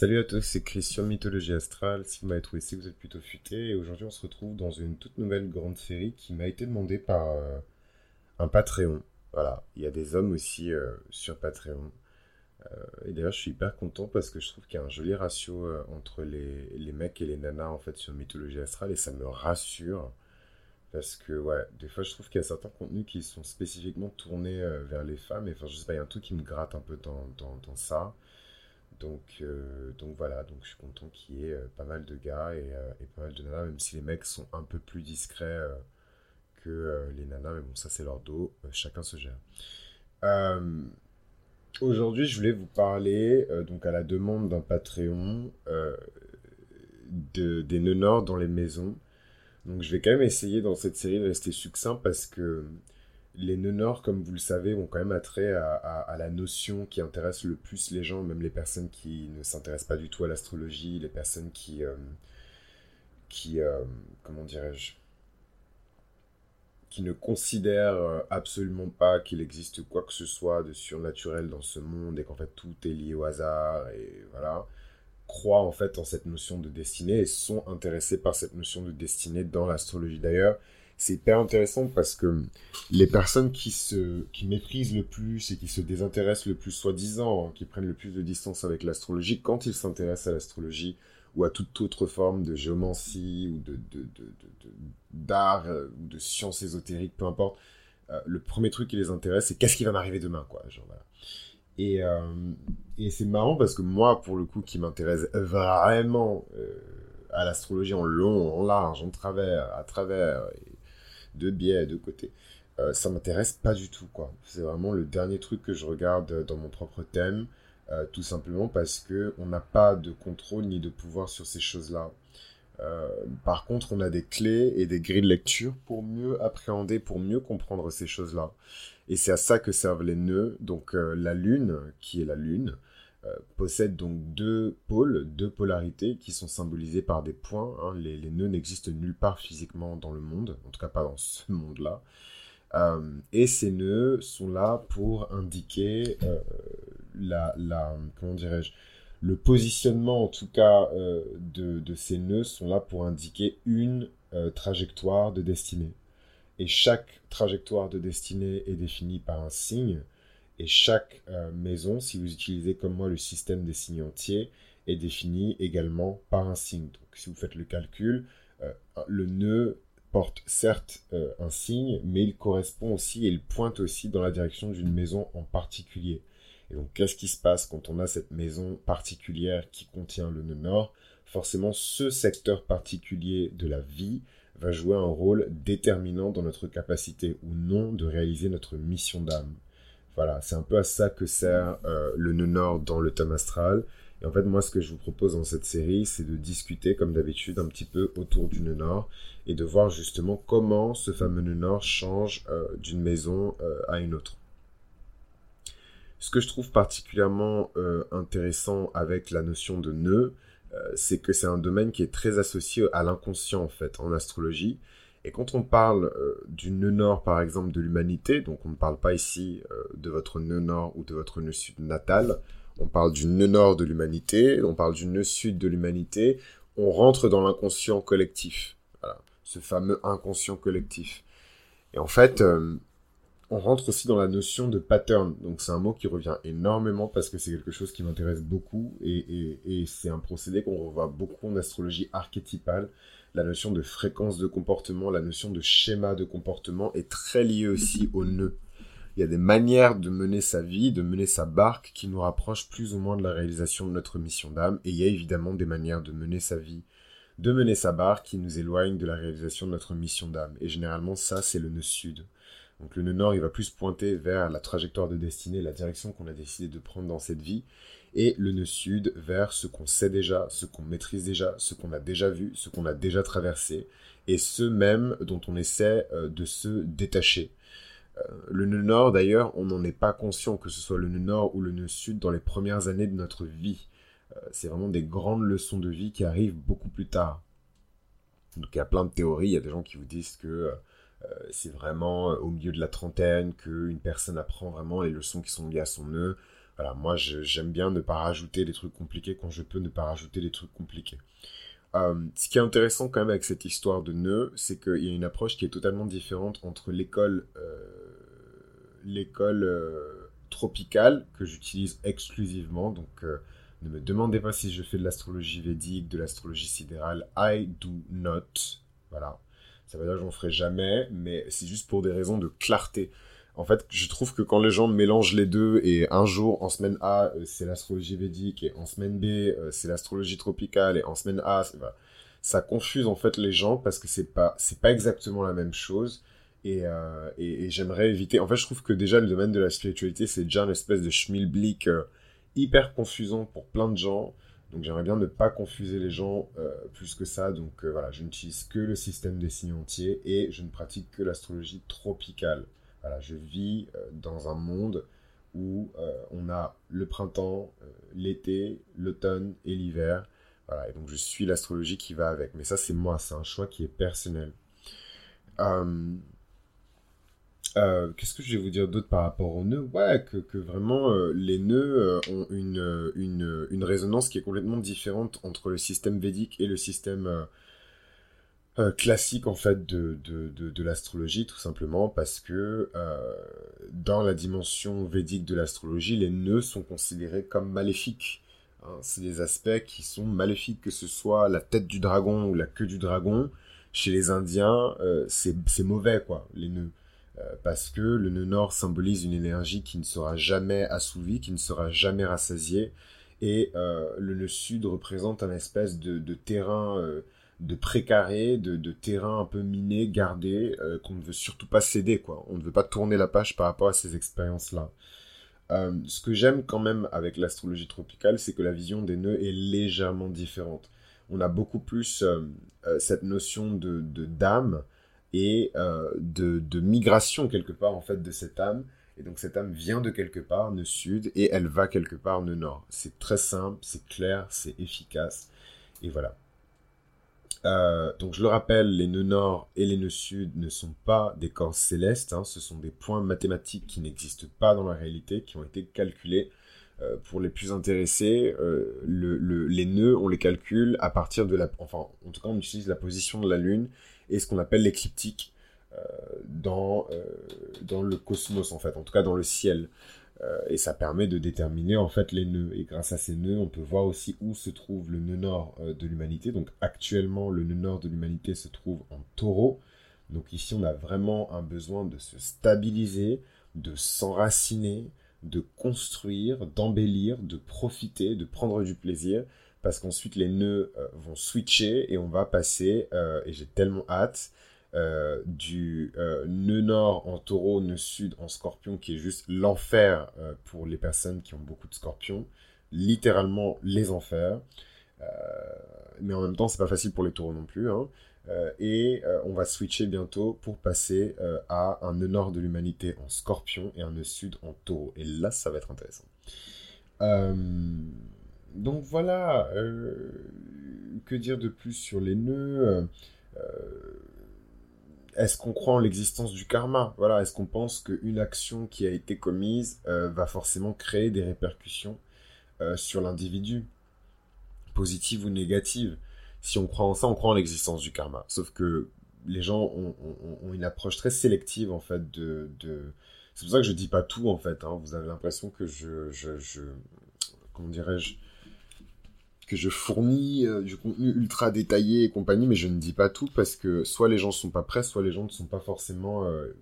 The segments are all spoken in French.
Salut à tous, c'est Christian Mythologie Astrale. Si vous m'avez trouvé ici, vous êtes plutôt futé. Et aujourd'hui, on se retrouve dans une toute nouvelle grande série qui m'a été demandée par euh, un Patreon. Voilà, il y a des hommes aussi euh, sur Patreon. Euh, et d'ailleurs, je suis hyper content parce que je trouve qu'il y a un joli ratio entre les, les, mecs et les nanas en fait sur Mythologie Astrale et ça me rassure. Parce que, ouais, des fois, je trouve qu'il y a certains contenus qui sont spécifiquement tournés vers les femmes. Et enfin, je sais pas, il y a un truc qui me gratte un peu dans, dans, dans ça. Donc, euh, donc voilà, donc je suis content qu'il y ait euh, pas mal de gars euh, et, pas mal de nanas, même si les mecs sont un peu plus discrets que les nanas, mais bon, ça c'est leur dos, chacun se gère. Aujourd'hui, je voulais vous parler, donc à la demande d'un Patreon, de, des nœuds nord dans les maisons. Donc je vais quand même essayer dans cette série de rester succinct parce que les nœuds nord, comme vous le savez, ont quand même attrait à, la notion qui intéresse le plus les gens, même les personnes qui ne s'intéressent pas du tout à l'astrologie, les personnes qui, euh, qui euh, comment dirais-je, qui ne considèrent euh, absolument pas qu'il existe quoi que ce soit de surnaturel dans ce monde et qu'en fait tout est lié au hasard et voilà, croient en fait en cette notion de destinée et sont intéressés par cette notion de destinée dans l'astrologie. D'ailleurs c'est hyper intéressant parce que les personnes qui se qui méprisent le plus et qui se désintéressent le plus soi-disant, hein, qui prennent le plus de distance avec l'astrologie, quand ils s'intéressent à l'astrologie ou à toute autre forme de géomancie ou de d'art de, de, euh, ou de science ésotérique, peu importe, euh, le premier truc qui les intéresse, c'est qu'est-ce qui va m'arriver demain, quoi. Genre. Et, euh, et c'est marrant parce que moi, pour le coup, qui m'intéresse vraiment à l'astrologie en long, en large, en travers, à travers, de biais, de côté. Euh, ça m'intéresse pas du tout, quoi. C'est vraiment le dernier truc que je regarde dans mon propre thème, euh, tout simplement parce que on n'a pas de contrôle ni de pouvoir sur ces choses-là. Euh, par contre, on a des clés et des grilles de lecture pour mieux appréhender, pour mieux comprendre ces choses-là. Et c'est à ça que servent les nœuds. Donc la lune, qui est la lune, possède donc deux pôles, deux polarités qui sont symbolisées par des points. Hein. Les, nœuds n'existent nulle part physiquement dans le monde, en tout cas pas dans ce monde-là. Euh, et ces nœuds sont là pour indiquer euh, la, la, comment dirais-je, le positionnement en tout cas de, de, ces nœuds sont là pour indiquer une trajectoire de destinée. Et chaque trajectoire de destinée est définie par un signe et chaque euh, maison, si vous utilisez comme moi le système des signes entiers, est défini également par un signe. Donc si vous faites le calcul, euh, le nœud porte certes euh, un signe, mais il correspond aussi et il pointe aussi dans la direction d'une maison en particulier. Et donc qu'est-ce qui se passe quand on a cette maison particulière qui contient le nœud nord? Forcément, ce secteur particulier de la vie va jouer un rôle déterminant dans notre capacité ou non de réaliser notre mission d'âme. Voilà, c'est un peu à ça que sert euh, le nœud nord dans le thème astral. Et en fait, moi, ce que je vous propose dans cette série, c'est de discuter, comme d'habitude, un petit peu autour du nœud nord et de voir justement comment ce fameux nœud nord change euh, d'une maison euh, à une autre. Ce que je trouve particulièrement intéressant avec la notion de nœud, c'est que c'est un domaine qui est très associé à l'inconscient, en fait, en astrologie. Et quand on parle euh, du nœud nord, par exemple, de l'humanité, donc on ne parle pas ici euh, de votre nœud nord ou de votre nœud sud natal, on parle du nœud nord de l'humanité, on parle du nœud sud de l'humanité, on rentre dans l'inconscient collectif. Ce fameux inconscient collectif. Et en fait, euh, on rentre aussi dans la notion de pattern. Donc c'est un mot qui revient énormément parce que c'est quelque chose qui m'intéresse beaucoup et c'est un procédé qu'on revoit beaucoup en astrologie archétypale la notion de fréquence de comportement, la notion de schéma de comportement est très liée aussi au nœud. Il y a des manières de mener sa vie, de mener sa barque qui nous rapprochent plus ou moins de la réalisation de notre mission d'âme. Et il y a évidemment des manières de mener sa vie, de mener sa barque qui nous éloignent de la réalisation de notre mission d'âme. Et généralement, ça, c'est le nœud sud. Donc le nœud nord, il va plus pointer vers la trajectoire de destinée, la direction qu'on a décidé de prendre dans cette vie et le nœud sud vers ce qu'on sait déjà, ce qu'on maîtrise déjà, ce qu'on a déjà vu, ce qu'on a déjà traversé, et ce même dont on essaie euh, de se détacher. Euh, le nœud nord, d'ailleurs, on n'en est pas conscient que ce soit le nœud nord ou le nœud sud dans les premières années de notre vie. Euh, c'est vraiment des grandes leçons de vie qui arrivent beaucoup plus tard. Donc il y a plein de théories, il y a des gens qui vous disent que c'est vraiment au milieu de la trentaine qu'une personne apprend vraiment les leçons qui sont liées à son nœud. Voilà, moi j'aime bien ne pas rajouter des trucs compliqués quand je peux ne pas rajouter des trucs compliqués. Euh, ce qui est intéressant quand même avec cette histoire de nœud, c'est qu'il y a une approche qui est totalement différente entre l'école euh, euh, tropicale que j'utilise exclusivement. Donc ne me demandez pas si je fais de l'astrologie védique, de l'astrologie sidérale. I do not. Voilà. Ça veut dire que j'en ferai jamais, mais c'est juste pour des raisons de clarté. En fait, je trouve que quand les gens mélangent les deux et un jour, en semaine A, euh, c'est l'astrologie védique et en semaine B, euh, c'est l'astrologie tropicale et en semaine A, ça confuse en fait les gens parce que c'est pas, c'est pas exactement la même chose. Euh, et, et, j'aimerais éviter. En fait, je trouve que déjà le domaine de la spiritualité, c'est déjà une espèce de schmilblick hyper confusant pour plein de gens. Donc j'aimerais bien ne pas confuser les gens plus que ça. Donc voilà, je n'utilise que le système des signes entiers et je ne pratique que l'astrologie tropicale je vis euh, dans un monde où euh, on a le printemps, euh, l'été, l'automne et l'hiver. Voilà, et donc je suis l'astrologie qui va avec. Mais ça, c'est moi, c'est un choix qui est personnel. Qu'est-ce que je vais vous dire d'autre par rapport aux nœuds? Ouais, que, vraiment les nœuds ont une, une, résonance qui est complètement différente entre le système védique et le système euh, classique en fait de, de, de, l'astrologie tout simplement parce que euh, dans la dimension védique de l'astrologie les nœuds sont considérés comme maléfiques hein. c'est des aspects qui sont maléfiques que ce soit la tête du dragon ou la queue du dragon. Chez les indiens euh, c'est mauvais quoi les nœuds parce que le nœud nord symbolise une énergie qui ne sera jamais assouvie qui ne sera jamais rassasiée et le nœud sud représente un espèce de, terrain de précaré, de, de terrain un peu miné, gardé, euh, qu'on ne veut surtout pas céder. On ne veut pas tourner la page par rapport à ces expériences-là. Euh, ce que j'aime quand même avec l'astrologie tropicale, c'est que la vision des nœuds est légèrement différente. On a beaucoup plus euh, cette notion de d'âme et de, de, migration quelque part en fait de cette âme. Et donc cette âme vient de quelque part, nœud sud, et elle va quelque part, nœud nord. C'est très simple, c'est clair, c'est efficace. Et voilà. Euh, donc je le rappelle, les nœuds nord et les nœuds sud ne sont pas des corps célestes, hein. ce sont des points mathématiques qui n'existent pas dans la réalité, qui ont été calculés. Euh, pour les plus intéressés, euh, les nœuds, on les calcule à partir de la... Enfin, en tout cas, on utilise la position de la Lune et ce qu'on appelle l'écliptique dans, dans le cosmos, en fait, en tout cas dans le ciel. Euh, et ça permet de déterminer en fait les nœuds. Et grâce à ces nœuds, on peut voir aussi où se trouve le nœud nord euh, de l'humanité. Donc actuellement, le nœud nord de l'humanité se trouve en taureau. Donc ici, on a vraiment un besoin de se stabiliser, de s'enraciner, de construire, d'embellir, de profiter, de prendre du plaisir. Parce qu'ensuite, les nœuds euh, vont switcher et on va passer, et j'ai tellement hâte, euh, du euh, nœud nord en taureau, nœud sud en scorpion, qui est juste l'enfer euh, pour les personnes qui ont beaucoup de scorpions. Littéralement les enfers. mais en même temps, c'est pas facile pour les taureaux non plus. Hein. et on va switcher bientôt pour passer à un nœud nord de l'humanité en scorpion et un nœud sud en taureau. Et là, ça va être intéressant. Donc voilà, que dire de plus sur les nœuds est-ce qu'on croit en l'existence du karma? Voilà, est-ce qu'on pense qu'une action qui a été commise euh, va forcément créer des répercussions euh, sur l'individu, positives ou négatives? Si on croit en ça, on croit en l'existence du karma. Sauf que les gens ont, une approche très sélective en fait de. C'est pour ça que je dis pas tout en fait. Hein. Vous avez l'impression que je, je, je comment dirais-je? Que je fournis euh, du contenu ultra détaillé et compagnie, mais je ne dis pas tout parce que soit les gens sont pas prêts, soit les gens ne sont pas forcément euh,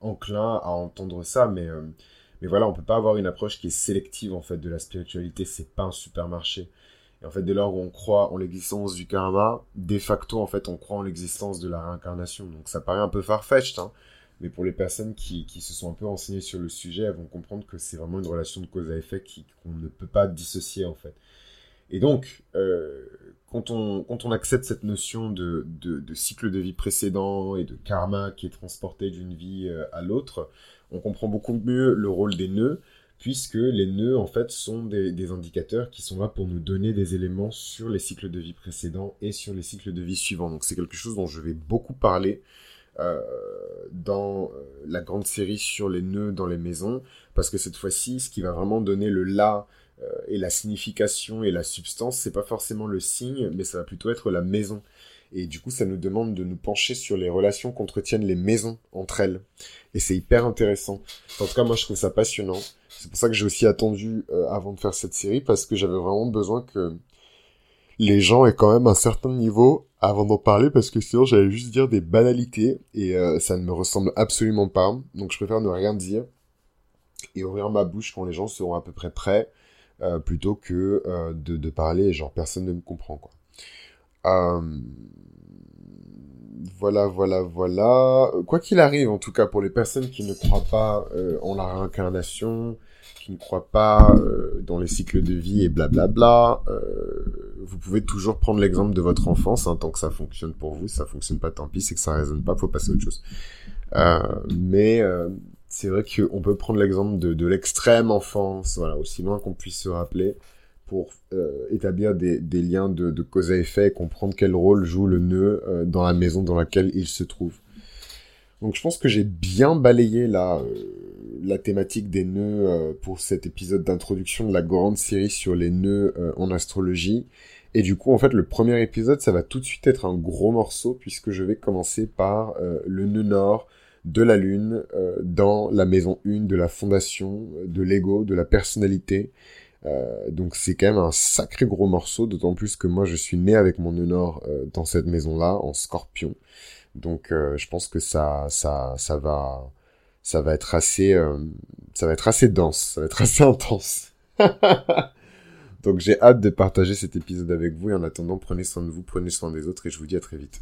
enclins à entendre ça. Mais, euh, mais voilà, on peut pas avoir une approche qui est sélective en fait de la spiritualité. C'est pas un supermarché. Et en fait, dès lors où on croit en l'existence du karma, de facto, en fait, on croit en l'existence de la réincarnation. Donc ça paraît un peu farfetched, hein, mais pour les personnes qui, qui, se sont un peu renseignées sur le sujet, elles vont comprendre que c'est vraiment une relation de cause à effet qu'on ne peut pas dissocier, en fait. Et donc, euh, quand, on, quand on accepte cette notion de, de, cycle de vie précédent et de karma qui est transporté d'une vie euh, à l'autre, on comprend beaucoup mieux le rôle des nœuds, puisque les nœuds, en fait, sont des, des, indicateurs qui sont là pour nous donner des éléments sur les cycles de vie précédents et sur les cycles de vie suivants. Donc c'est quelque chose dont je vais beaucoup parler dans la grande série sur les nœuds dans les maisons, parce que cette fois-ci, ce qui va vraiment donner le là et la signification et la substance, c'est pas forcément le signe, mais ça va plutôt être la maison. Et du coup, ça nous demande de nous pencher sur les relations qu'entretiennent les maisons entre elles. Et c'est hyper intéressant. En tout cas, moi, je trouve ça passionnant. C'est pour ça que j'ai aussi attendu euh, avant de faire cette série, parce que j'avais vraiment besoin que les gens aient quand même un certain niveau avant d'en parler, parce que sinon, j'allais juste dire des banalités, et euh, ça ne me ressemble absolument pas. Donc, je préfère ne rien dire et ouvrir ma bouche quand les gens seront à peu près prêts, euh, plutôt que de, de parler genre personne ne me comprend, quoi. Euh, voilà, voilà, voilà. Quoi qu'il arrive, en tout cas, pour les personnes qui ne croient pas euh, en la réincarnation, qui ne croient pas euh, dans les cycles de vie et blablabla, vous pouvez toujours prendre l'exemple de votre enfance, hein, tant que ça fonctionne pour vous. Ça fonctionne pas, tant pis, c'est que ça résonne pas, faut passer à autre chose. mais c'est vrai qu'on peut prendre l'exemple de, l'extrême enfance, voilà, aussi loin qu'on puisse se rappeler pour euh, établir des, liens de, cause à effet et comprendre quel rôle joue le nœud euh, dans la maison dans laquelle il se trouve. Donc je pense que j'ai bien balayé la, euh, la thématique des nœuds pour cet épisode d'introduction de la grande série sur les nœuds en astrologie. Et du coup, en fait, le premier épisode, ça va tout de suite être un gros morceau puisque je vais commencer par le nœud nord de la lune dans la maison 1 de la fondation, de l'ego, de la personnalité euh, donc c'est quand même un sacré gros morceau, d'autant plus que moi je suis né avec mon euh, dans cette maison-là, en scorpion. Donc euh, je pense que ça, ça, ça va, ça va être assez, ça va être assez dense, ça va être assez intense. Donc j'ai hâte de partager cet épisode avec vous en attendant prenez soin de vous, prenez soin des autres et je vous dis à très vite.